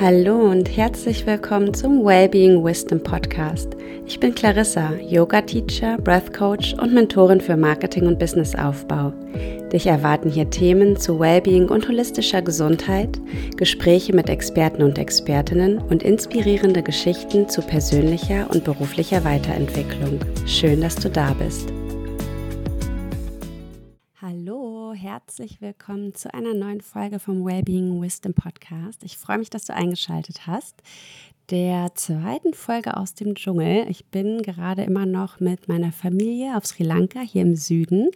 Hallo und herzlich willkommen zum Wellbeing Wisdom Podcast. Ich bin Clarissa, Yoga Teacher, Breath Coach und Mentorin für Marketing und Businessaufbau. Dich erwarten hier Themen zu Wellbeing und holistischer Gesundheit, Gespräche mit Experten und Expertinnen und inspirierende Geschichten zu persönlicher und beruflicher Weiterentwicklung. Schön, dass du da bist. Herzlich willkommen zu einer neuen Folge vom Wellbeing Wisdom Podcast. Ich freue mich, dass du eingeschaltet hast. Der zweiten Folge aus dem Dschungel. Ich bin gerade immer noch mit meiner Familie auf Sri Lanka hier im Süden.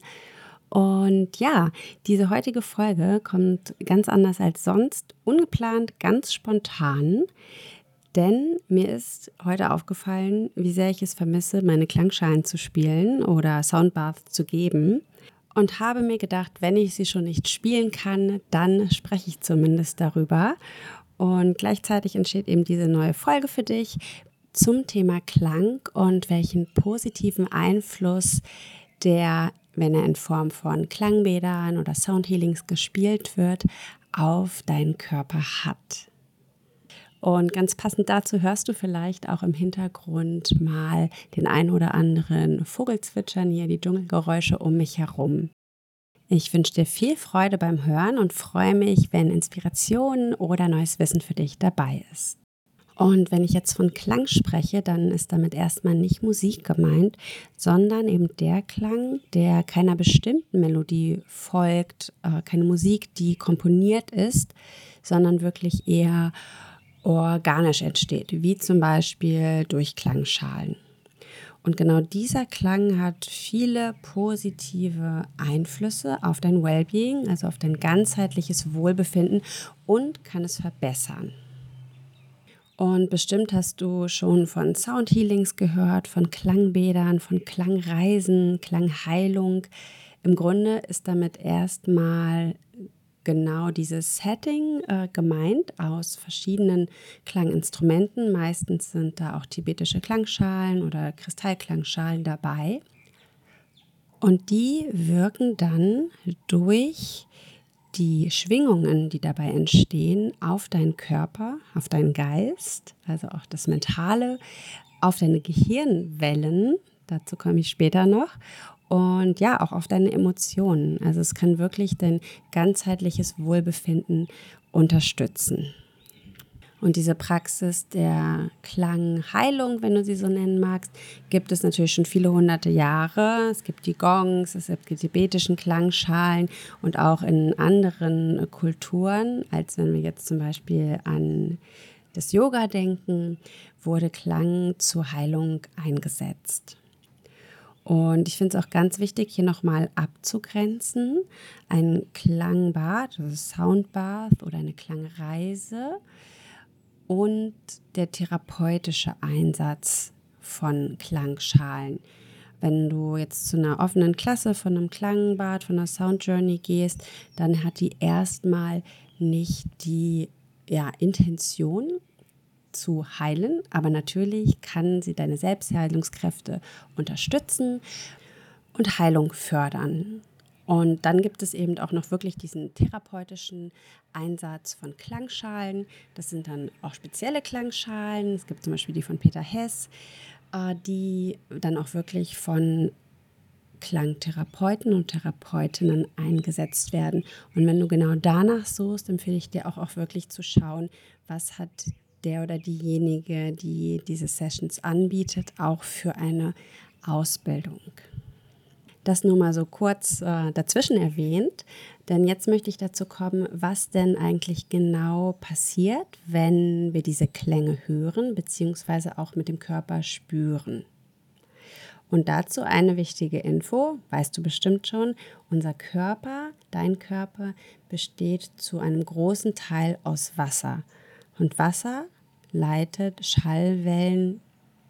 Und ja, diese heutige Folge kommt ganz anders als sonst, ungeplant, ganz spontan. Denn mir ist heute aufgefallen, wie sehr ich es vermisse, meine Klangschalen zu spielen oder Soundbath zu geben und habe mir gedacht, wenn ich sie schon nicht spielen kann, dann spreche ich zumindest darüber. Und gleichzeitig entsteht eben diese neue Folge für dich zum Thema Klang und welchen positiven Einfluss der, wenn er in Form von Klangbädern oder Soundhealings gespielt wird, auf deinen Körper hat. Und ganz passend dazu hörst du vielleicht auch im Hintergrund mal den ein oder anderen Vogelzwitschern hier, die Dschungelgeräusche um mich herum. Ich wünsche dir viel Freude beim Hören und freue mich, wenn Inspiration oder neues Wissen für dich dabei ist. Und wenn ich jetzt von Klang spreche, dann ist damit erstmal nicht Musik gemeint, sondern eben der Klang, der keiner bestimmten Melodie folgt, äh, keine Musik, die komponiert ist, sondern wirklich eher organisch entsteht, wie zum Beispiel durch Klangschalen. Und genau dieser Klang hat viele positive Einflüsse auf dein Wellbeing, also auf dein ganzheitliches Wohlbefinden und kann es verbessern. Und bestimmt hast du schon von Soundhealings gehört, von Klangbädern, von Klangreisen, Klangheilung. Im Grunde ist damit erstmal genau dieses Setting äh, gemeint aus verschiedenen Klanginstrumenten. Meistens sind da auch tibetische Klangschalen oder Kristallklangschalen dabei. Und die wirken dann durch die Schwingungen, die dabei entstehen, auf deinen Körper, auf deinen Geist, also auch das Mentale, auf deine Gehirnwellen, dazu komme ich später noch, und ja, auch auf deine Emotionen. Also es kann wirklich dein ganzheitliches Wohlbefinden unterstützen. Und diese Praxis der Klangheilung, wenn du sie so nennen magst, gibt es natürlich schon viele hunderte Jahre. Es gibt die Gongs, es gibt die tibetischen Klangschalen und auch in anderen Kulturen, als wenn wir jetzt zum Beispiel an das Yoga denken, wurde Klang zur Heilung eingesetzt. Und ich finde es auch ganz wichtig, hier nochmal abzugrenzen. Ein Klangbad, also Soundbath oder eine Klangreise und der therapeutische Einsatz von Klangschalen. Wenn du jetzt zu einer offenen Klasse von einem Klangbad, von einer Soundjourney gehst, dann hat die erstmal nicht die ja, Intention, zu heilen, aber natürlich kann sie deine Selbstheilungskräfte unterstützen und Heilung fördern. Und dann gibt es eben auch noch wirklich diesen therapeutischen Einsatz von Klangschalen. Das sind dann auch spezielle Klangschalen. Es gibt zum Beispiel die von Peter Hess, äh, die dann auch wirklich von Klangtherapeuten und Therapeutinnen eingesetzt werden. Und wenn du genau danach suchst, empfehle ich dir auch, auch wirklich zu schauen, was hat der oder diejenige, die diese Sessions anbietet, auch für eine Ausbildung. Das nur mal so kurz äh, dazwischen erwähnt, denn jetzt möchte ich dazu kommen, was denn eigentlich genau passiert, wenn wir diese Klänge hören bzw. auch mit dem Körper spüren. Und dazu eine wichtige Info, weißt du bestimmt schon, unser Körper, dein Körper besteht zu einem großen Teil aus Wasser. Und Wasser leitet Schallwellen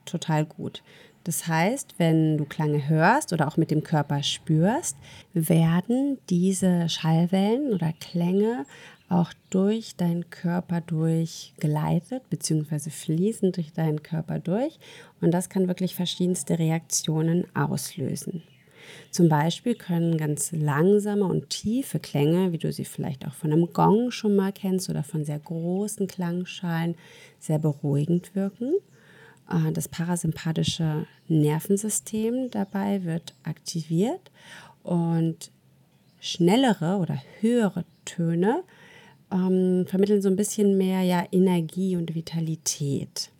total gut. Das heißt, wenn du Klange hörst oder auch mit dem Körper spürst, werden diese Schallwellen oder Klänge auch durch deinen Körper durchgeleitet, beziehungsweise fließen durch deinen Körper durch. Und das kann wirklich verschiedenste Reaktionen auslösen. Zum Beispiel können ganz langsame und tiefe Klänge, wie du sie vielleicht auch von einem Gong schon mal kennst oder von sehr großen Klangschalen, sehr beruhigend wirken. Äh, das parasympathische Nervensystem dabei wird aktiviert und schnellere oder höhere Töne ähm, vermitteln so ein bisschen mehr ja, Energie und Vitalität.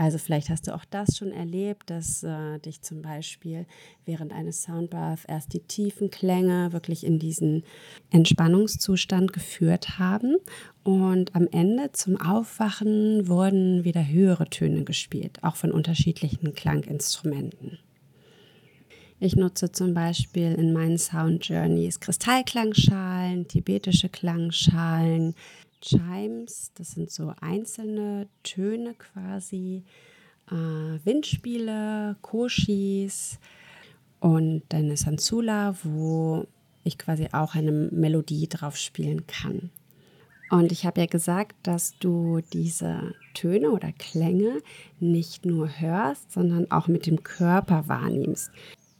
Also vielleicht hast du auch das schon erlebt, dass äh, dich zum Beispiel während eines Soundbaths erst die tiefen Klänge wirklich in diesen Entspannungszustand geführt haben und am Ende zum Aufwachen wurden wieder höhere Töne gespielt, auch von unterschiedlichen Klanginstrumenten. Ich nutze zum Beispiel in meinen Sound Journeys Kristallklangschalen, tibetische Klangschalen, Chimes, das sind so einzelne Töne quasi, äh, Windspiele, Koshis und eine Sansula, wo ich quasi auch eine Melodie drauf spielen kann. Und ich habe ja gesagt, dass du diese Töne oder Klänge nicht nur hörst, sondern auch mit dem Körper wahrnimmst.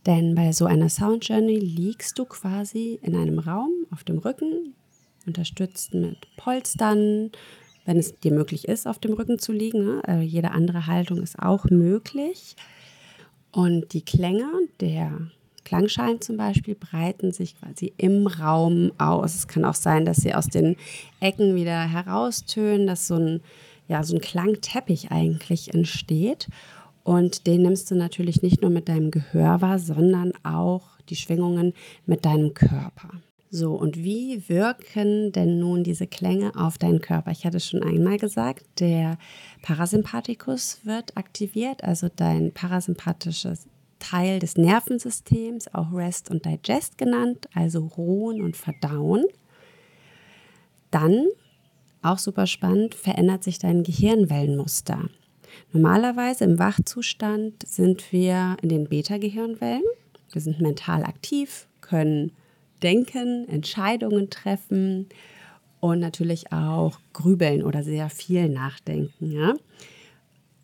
Denn bei so einer Sound Journey liegst du quasi in einem Raum auf dem Rücken, unterstützt mit Polstern, wenn es dir möglich ist, auf dem Rücken zu liegen. Ne? Äh, jede andere Haltung ist auch möglich. Und die Klänge der Klangschalen zum Beispiel breiten sich quasi im Raum aus. Es kann auch sein, dass sie aus den Ecken wieder heraustönen, dass so ein, ja, so ein Klangteppich eigentlich entsteht. Und den nimmst du natürlich nicht nur mit deinem Gehör wahr, sondern auch die Schwingungen mit deinem Körper. So, und wie wirken denn nun diese Klänge auf deinen Körper? Ich hatte schon einmal gesagt, der Parasympathikus wird aktiviert, also dein parasympathisches Teil des Nervensystems, auch Rest und Digest genannt, also Ruhen und Verdauen. Dann, auch super spannend, verändert sich dein Gehirnwellenmuster. Normalerweise im Wachzustand sind wir in den Beta-Gehirnwellen. Wir sind mental aktiv, können denken, Entscheidungen treffen und natürlich auch grübeln oder sehr viel nachdenken. Ja?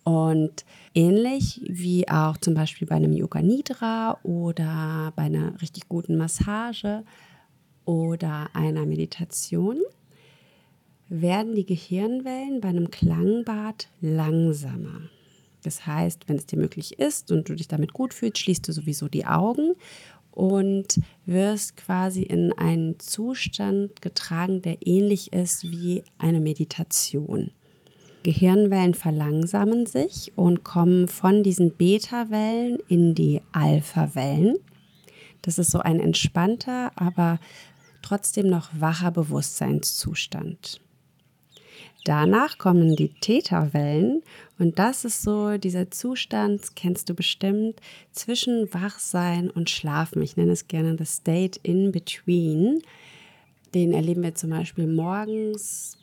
Und ähnlich wie auch zum Beispiel bei einem Yoga Nidra oder bei einer richtig guten Massage oder einer Meditation werden die Gehirnwellen bei einem Klangbad langsamer. Das heißt, wenn es dir möglich ist und du dich damit gut fühlst, schließt du sowieso die Augen und wirst quasi in einen Zustand getragen, der ähnlich ist wie eine Meditation. Gehirnwellen verlangsamen sich und kommen von diesen Beta-Wellen in die Alpha-Wellen. Das ist so ein entspannter, aber trotzdem noch wacher Bewusstseinszustand. Danach kommen die Theta-Wellen und das ist so dieser Zustand, kennst du bestimmt, zwischen Wachsein und Schlafen. Ich nenne es gerne the state in between. Den erleben wir zum Beispiel morgens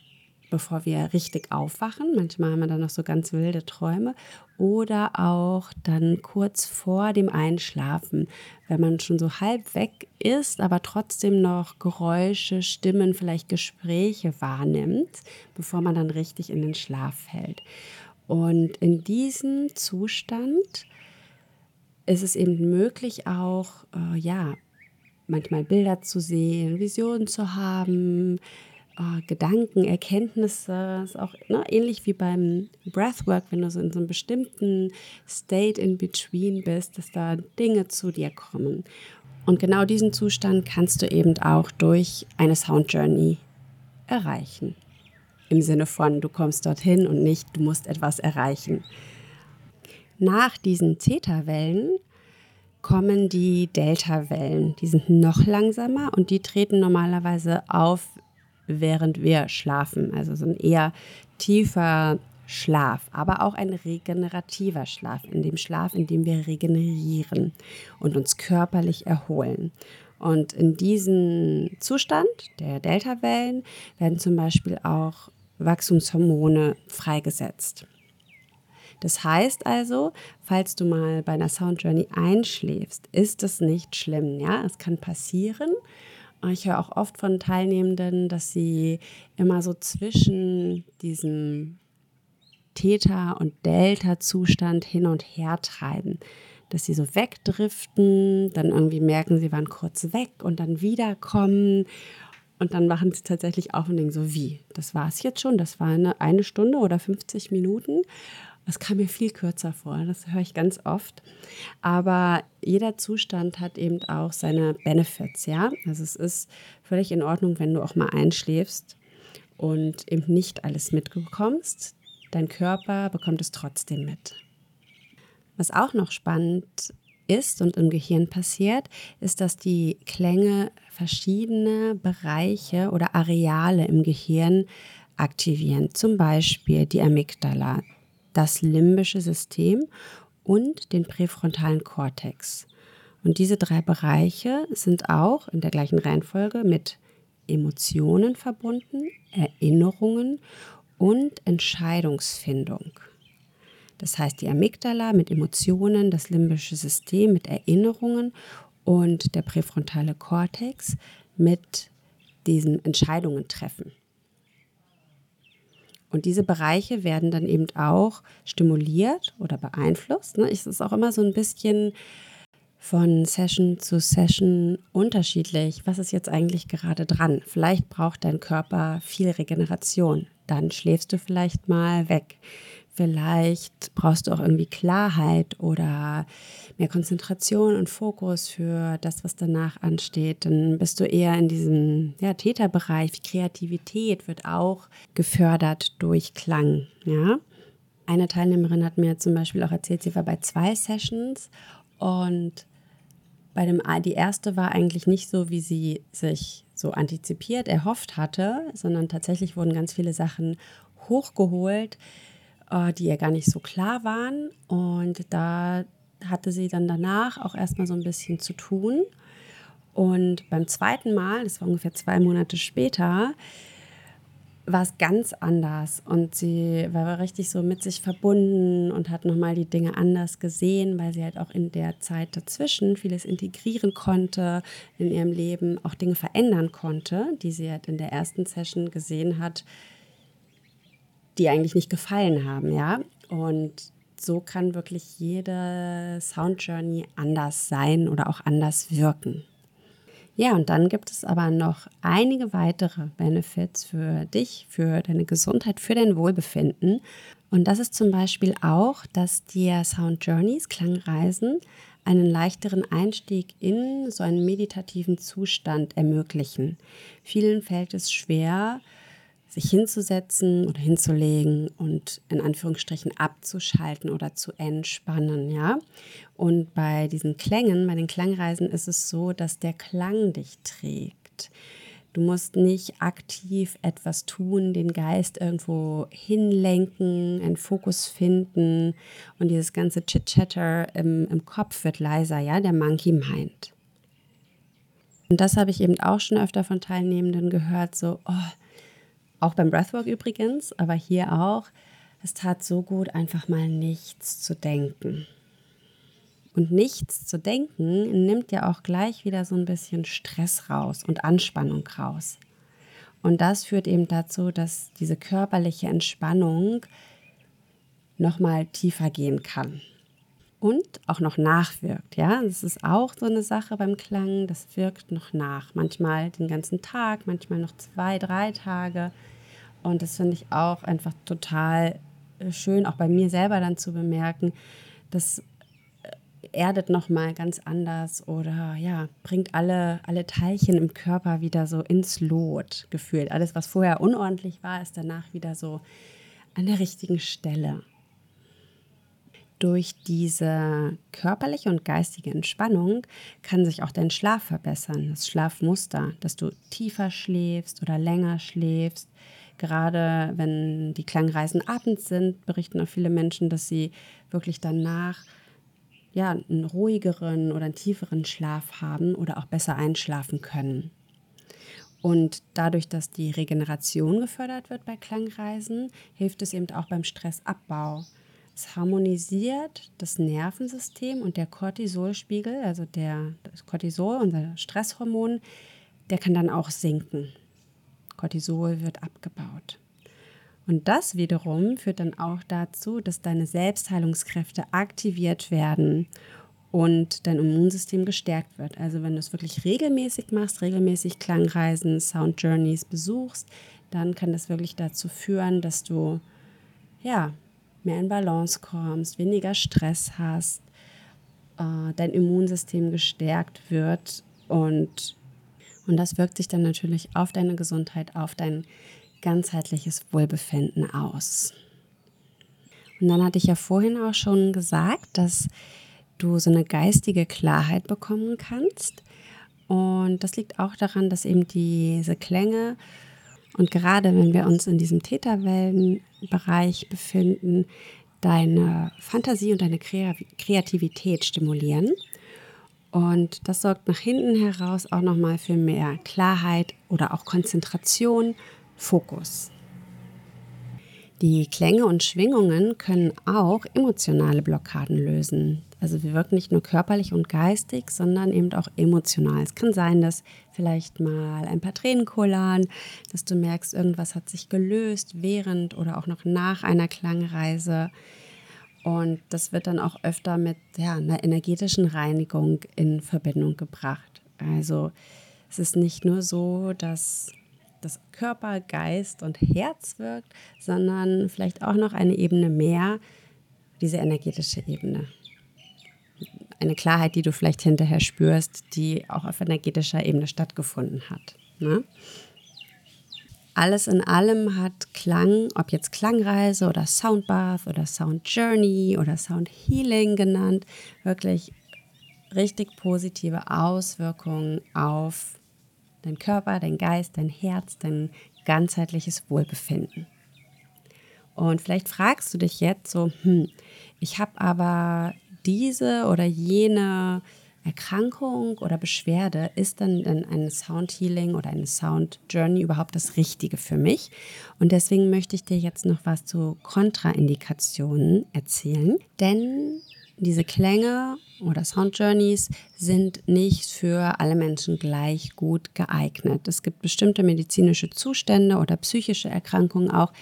bevor wir richtig aufwachen. Manchmal haben wir dann noch so ganz wilde Träume. Oder auch dann kurz vor dem Einschlafen, wenn man schon so halb weg ist, aber trotzdem noch Geräusche, Stimmen, vielleicht Gespräche wahrnimmt, bevor man dann richtig in den Schlaf fällt. Und in diesem Zustand ist es eben möglich, auch, äh, ja, manchmal Bilder zu sehen, Visionen zu haben, äh, Gedanken, Erkenntnisse, ist auch ne, ähnlich wie beim Breathwork, wenn du so in so einem bestimmten State in between bist, dass da Dinge zu dir kommen. Und genau diesen Zustand kannst du eben auch durch eine Sound Journey erreichen. Im Sinne von, du kommst dorthin und nicht, du musst etwas erreichen. Nach diesen Theta-Wellen kommen die Delta-Wellen. Die sind noch langsamer und die treten normalerweise auf, während wir schlafen. Also so ein eher tiefer Schlaf, aber auch ein regenerativer Schlaf, in dem Schlaf, in dem wir regenerieren und uns körperlich erholen. Und in diesem Zustand der Delta-Wellen werden zum Beispiel auch Wachstumshormone freigesetzt. Das heißt also, falls du mal bei einer Sound Journey einschläfst, ist es nicht schlimm. Ja, es kann passieren ich höre auch oft von Teilnehmenden, dass sie immer so zwischen diesem Theta- und Delta-Zustand hin und her treiben. Dass sie so wegdriften, dann irgendwie merken, sie waren kurz weg und dann wiederkommen. Und dann machen sie tatsächlich auf und denken so, wie? Das war es jetzt schon? Das war eine, eine Stunde oder 50 Minuten? Das kam mir viel kürzer vor, das höre ich ganz oft. Aber jeder Zustand hat eben auch seine Benefits, ja. Also es ist völlig in Ordnung, wenn du auch mal einschläfst und eben nicht alles mitbekommst. Dein Körper bekommt es trotzdem mit. Was auch noch spannend ist und im Gehirn passiert, ist, dass die Klänge verschiedene Bereiche oder Areale im Gehirn aktivieren. Zum Beispiel die Amygdala, das limbische System und den präfrontalen Kortex. Und diese drei Bereiche sind auch in der gleichen Reihenfolge mit Emotionen verbunden, Erinnerungen und Entscheidungsfindung. Das heißt, die Amygdala mit Emotionen, das limbische System mit Erinnerungen und der präfrontale Kortex mit diesen Entscheidungen treffen. Und diese Bereiche werden dann eben auch stimuliert oder beeinflusst. Ne? Es ist auch immer so ein bisschen von Session zu Session unterschiedlich. Was ist jetzt eigentlich gerade dran? Vielleicht braucht dein Körper viel Regeneration. Dann schläfst du vielleicht mal weg. Vielleicht brauchst du auch irgendwie Klarheit oder mehr Konzentration und Fokus für das, was danach ansteht. Dann bist du eher in diesem ja, Täterbereich. Kreativität wird auch gefördert durch Klang. Ja? Eine Teilnehmerin hat mir zum Beispiel auch erzählt, sie war bei zwei Sessions und bei dem die erste war eigentlich nicht so, wie sie sich so antizipiert, erhofft hatte, sondern tatsächlich wurden ganz viele Sachen hochgeholt, äh, die ihr gar nicht so klar waren. Und da hatte sie dann danach auch erstmal so ein bisschen zu tun. Und beim zweiten Mal, das war ungefähr zwei Monate später, war es ganz anders und sie war richtig so mit sich verbunden und hat nochmal die Dinge anders gesehen, weil sie halt auch in der Zeit dazwischen vieles integrieren konnte in ihrem Leben, auch Dinge verändern konnte, die sie halt in der ersten Session gesehen hat, die eigentlich nicht gefallen haben, ja. Und so kann wirklich jede Sound Journey anders sein oder auch anders wirken. Ja, und dann gibt es aber noch einige weitere Benefits für dich, für deine Gesundheit, für dein Wohlbefinden. Und das ist zum Beispiel auch, dass dir Sound Journeys, Klangreisen, einen leichteren Einstieg in so einen meditativen Zustand ermöglichen. Vielen fällt es schwer, sich hinzusetzen oder hinzulegen und in Anführungsstrichen abzuschalten oder zu entspannen, ja. Und bei diesen Klängen, bei den Klangreisen ist es so, dass der Klang dich trägt. Du musst nicht aktiv etwas tun, den Geist irgendwo hinlenken, einen Fokus finden und dieses ganze Chit-Chatter im, im Kopf wird leiser, ja, der Monkey Mind. Und das habe ich eben auch schon öfter von Teilnehmenden gehört, so, oh, auch beim Breathwork übrigens, aber hier auch. Es tat so gut, einfach mal nichts zu denken. Und nichts zu denken nimmt ja auch gleich wieder so ein bisschen Stress raus und Anspannung raus. Und das führt eben dazu, dass diese körperliche Entspannung nochmal tiefer gehen kann. Und auch noch nachwirkt, ja. Das ist auch so eine Sache beim Klang, das wirkt noch nach. Manchmal den ganzen Tag, manchmal noch zwei, drei Tage. Und das finde ich auch einfach total äh, schön, auch bei mir selber dann zu bemerken, das äh, erdet nochmal ganz anders oder ja, bringt alle, alle Teilchen im Körper wieder so ins Lot gefühlt. Alles, was vorher unordentlich war, ist danach wieder so an der richtigen Stelle. Durch diese körperliche und geistige Entspannung kann sich auch dein Schlaf verbessern, das Schlafmuster, dass du tiefer schläfst oder länger schläfst, Gerade wenn die Klangreisen abends sind, berichten auch viele Menschen, dass sie wirklich danach ja, einen ruhigeren oder einen tieferen Schlaf haben oder auch besser einschlafen können. Und dadurch, dass die Regeneration gefördert wird bei Klangreisen, hilft es eben auch beim Stressabbau. Es harmonisiert das Nervensystem und der Cortisolspiegel, also der das Cortisol, unser Stresshormon, der kann dann auch sinken. Cortisol wird abgebaut. Und das wiederum führt dann auch dazu, dass deine Selbstheilungskräfte aktiviert werden und dein Immunsystem gestärkt wird. Also wenn du es wirklich regelmäßig machst, regelmäßig Klangreisen, Sound Journeys besuchst, dann kann das wirklich dazu führen, dass du ja mehr in Balance kommst, weniger Stress hast, äh, dein Immunsystem gestärkt wird und und das wirkt sich dann natürlich auf deine Gesundheit, auf dein ganzheitliches Wohlbefinden aus. Und dann hatte ich ja vorhin auch schon gesagt, dass du so eine geistige Klarheit bekommen kannst. Und das liegt auch daran, dass eben diese Klänge und gerade wenn wir uns in diesem Täterwellenbereich befinden, deine Fantasie und deine Kreativität stimulieren. Und das sorgt nach hinten heraus auch nochmal für mehr Klarheit oder auch Konzentration, Fokus. Die Klänge und Schwingungen können auch emotionale Blockaden lösen. Also wir wirken nicht nur körperlich und geistig, sondern eben auch emotional. Es kann sein, dass vielleicht mal ein paar Tränen kullern, dass du merkst, irgendwas hat sich gelöst während oder auch noch nach einer Klangreise. Und das wird dann auch öfter mit ja, einer energetischen Reinigung in Verbindung gebracht. Also es ist nicht nur so, dass das Körper, Geist und Herz wirkt, sondern vielleicht auch noch eine Ebene mehr, diese energetische Ebene. Eine Klarheit, die du vielleicht hinterher spürst, die auch auf energetischer Ebene stattgefunden hat. Ne? Alles in allem hat Klang, ob jetzt Klangreise oder Soundbath oder Sound Journey oder Sound Healing genannt, wirklich richtig positive Auswirkungen auf dein Körper, dein Geist, dein Herz, dein ganzheitliches Wohlbefinden. Und vielleicht fragst du dich jetzt so, hm, ich habe aber diese oder jene Erkrankung oder Beschwerde, ist dann ein Sound Healing oder eine Sound Journey überhaupt das Richtige für mich? Und deswegen möchte ich dir jetzt noch was zu Kontraindikationen erzählen, denn diese Klänge oder Sound Journeys sind nicht für alle Menschen gleich gut geeignet. Es gibt bestimmte medizinische Zustände oder psychische Erkrankungen auch,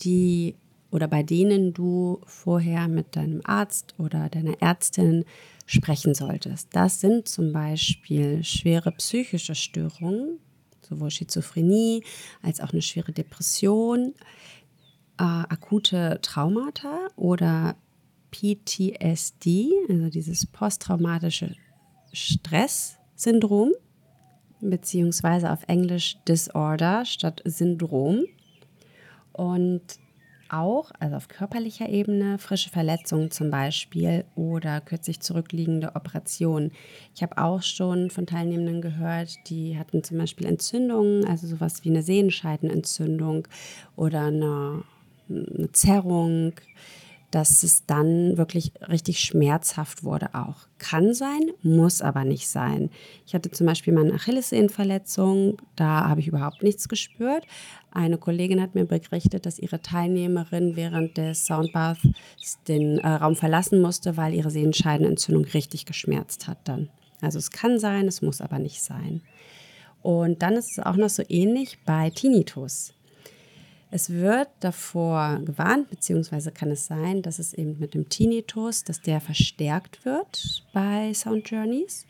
die oder bei denen du vorher mit deinem Arzt oder deiner Ärztin sprechen solltest. Das sind zum Beispiel schwere psychische Störungen, sowohl Schizophrenie als auch eine schwere Depression, äh, akute Traumata oder PTSD, also dieses posttraumatische Stresssyndrom, beziehungsweise auf Englisch Disorder statt Syndrom. Und auch, also auf körperlicher Ebene, frische Verletzungen zum Beispiel oder kürzlich zurückliegende Operationen. Ich habe auch schon von Teilnehmenden gehört, die hatten zum Beispiel Entzündungen, also sowas wie eine Sehenscheidenentzündung oder eine, eine Zerrung dass es dann wirklich richtig schmerzhaft wurde auch. Kann sein, muss aber nicht sein. Ich hatte zum Beispiel meine Achillessehnenverletzung, da habe ich überhaupt nichts gespürt. Eine Kollegin hat mir berichtet, dass ihre Teilnehmerin während des Soundbaths den äh, Raum verlassen musste, weil ihre Sehenscheidenentzündung richtig geschmerzt hat dann. Also es kann sein, es muss aber nicht sein. Und dann ist es auch noch so ähnlich bei Tinnitus. Es wird davor gewarnt, beziehungsweise kann es sein, dass es eben mit dem Tinnitus, dass der verstärkt wird bei Sound Journeys.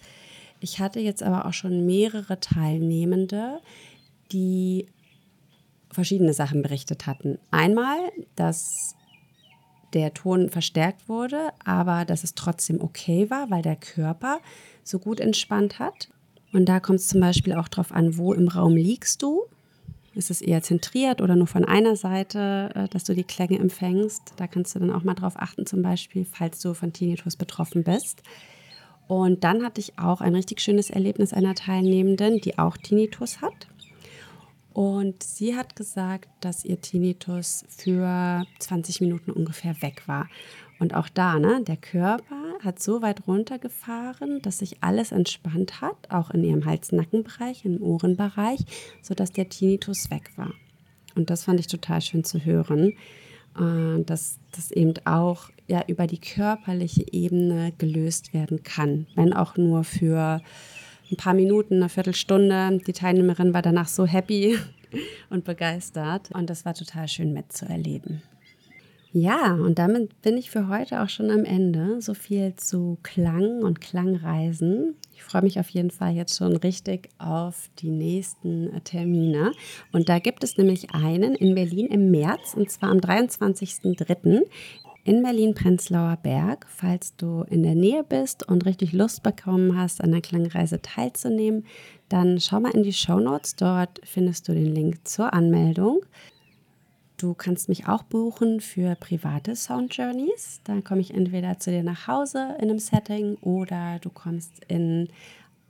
Ich hatte jetzt aber auch schon mehrere Teilnehmende, die verschiedene Sachen berichtet hatten. Einmal, dass der Ton verstärkt wurde, aber dass es trotzdem okay war, weil der Körper so gut entspannt hat. Und da kommt es zum Beispiel auch darauf an, wo im Raum liegst du. Ist es eher zentriert oder nur von einer Seite, äh, dass du die Klänge empfängst? Da kannst du dann auch mal drauf achten, zum Beispiel, falls du von Tinnitus betroffen bist. Und dann hatte ich auch ein richtig schönes Erlebnis einer Teilnehmenden, die auch Tinnitus hat. Und sie hat gesagt, dass ihr Tinnitus für 20 Minuten ungefähr weg war. Und auch da, ne, der Körper hat so weit runtergefahren, dass sich alles entspannt hat, auch in ihrem Hals-Nackenbereich, im Ohrenbereich, sodass der Tinnitus weg war. Und das fand ich total schön zu hören, äh, dass das eben auch ja, über die körperliche Ebene gelöst werden kann, wenn auch nur für ein paar Minuten, eine Viertelstunde. Die Teilnehmerin war danach so happy und begeistert und das war total schön mitzuerleben. Ja, und damit bin ich für heute auch schon am Ende. So viel zu Klang und Klangreisen. Ich freue mich auf jeden Fall jetzt schon richtig auf die nächsten äh, Termine. Und da gibt es nämlich einen in Berlin im März, und zwar am 23.03. in Berlin-Prenzlauer Berg. Falls du in der Nähe bist und richtig Lust bekommen hast, an der Klangreise teilzunehmen, dann schau mal in die Show Notes. Dort findest du den Link zur Anmeldung. Du kannst mich auch buchen für private Sound Journeys. Da komme ich entweder zu dir nach Hause in einem Setting oder du kommst in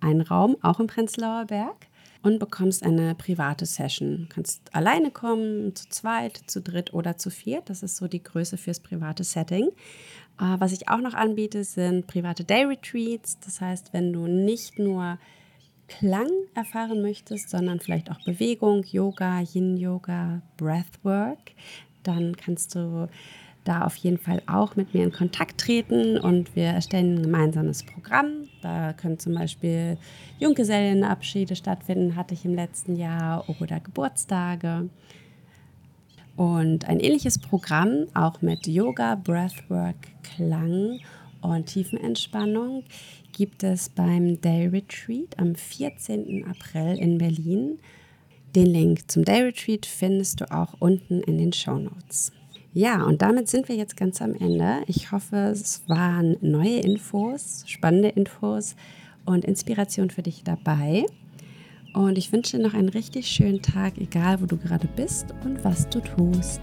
einen Raum, auch im Prenzlauer Berg, und bekommst eine private Session. Du kannst alleine kommen, zu zweit, zu dritt oder zu viert. Das ist so die Größe fürs private Setting. Äh, was ich auch noch anbiete, sind private Day Retreats. Das heißt, wenn du nicht nur Klang erfahren möchtest, sondern vielleicht auch Bewegung, Yoga, Yin-Yoga, Breathwork, dann kannst du da auf jeden Fall auch mit mir in Kontakt treten und wir erstellen ein gemeinsames Programm. Da können zum Beispiel Junggesellenabschiede stattfinden, hatte ich im letzten Jahr, oder Geburtstage. Und ein ähnliches Programm, auch mit Yoga, Breathwork, Klang und Tiefenentspannung, gibt es beim Day Retreat am 14. April in Berlin. Den Link zum Day Retreat findest du auch unten in den Show Notes. Ja, und damit sind wir jetzt ganz am Ende. Ich hoffe, es waren neue Infos, spannende Infos und Inspiration für dich dabei. Und ich wünsche dir noch einen richtig schönen Tag, egal wo du gerade bist und was du tust.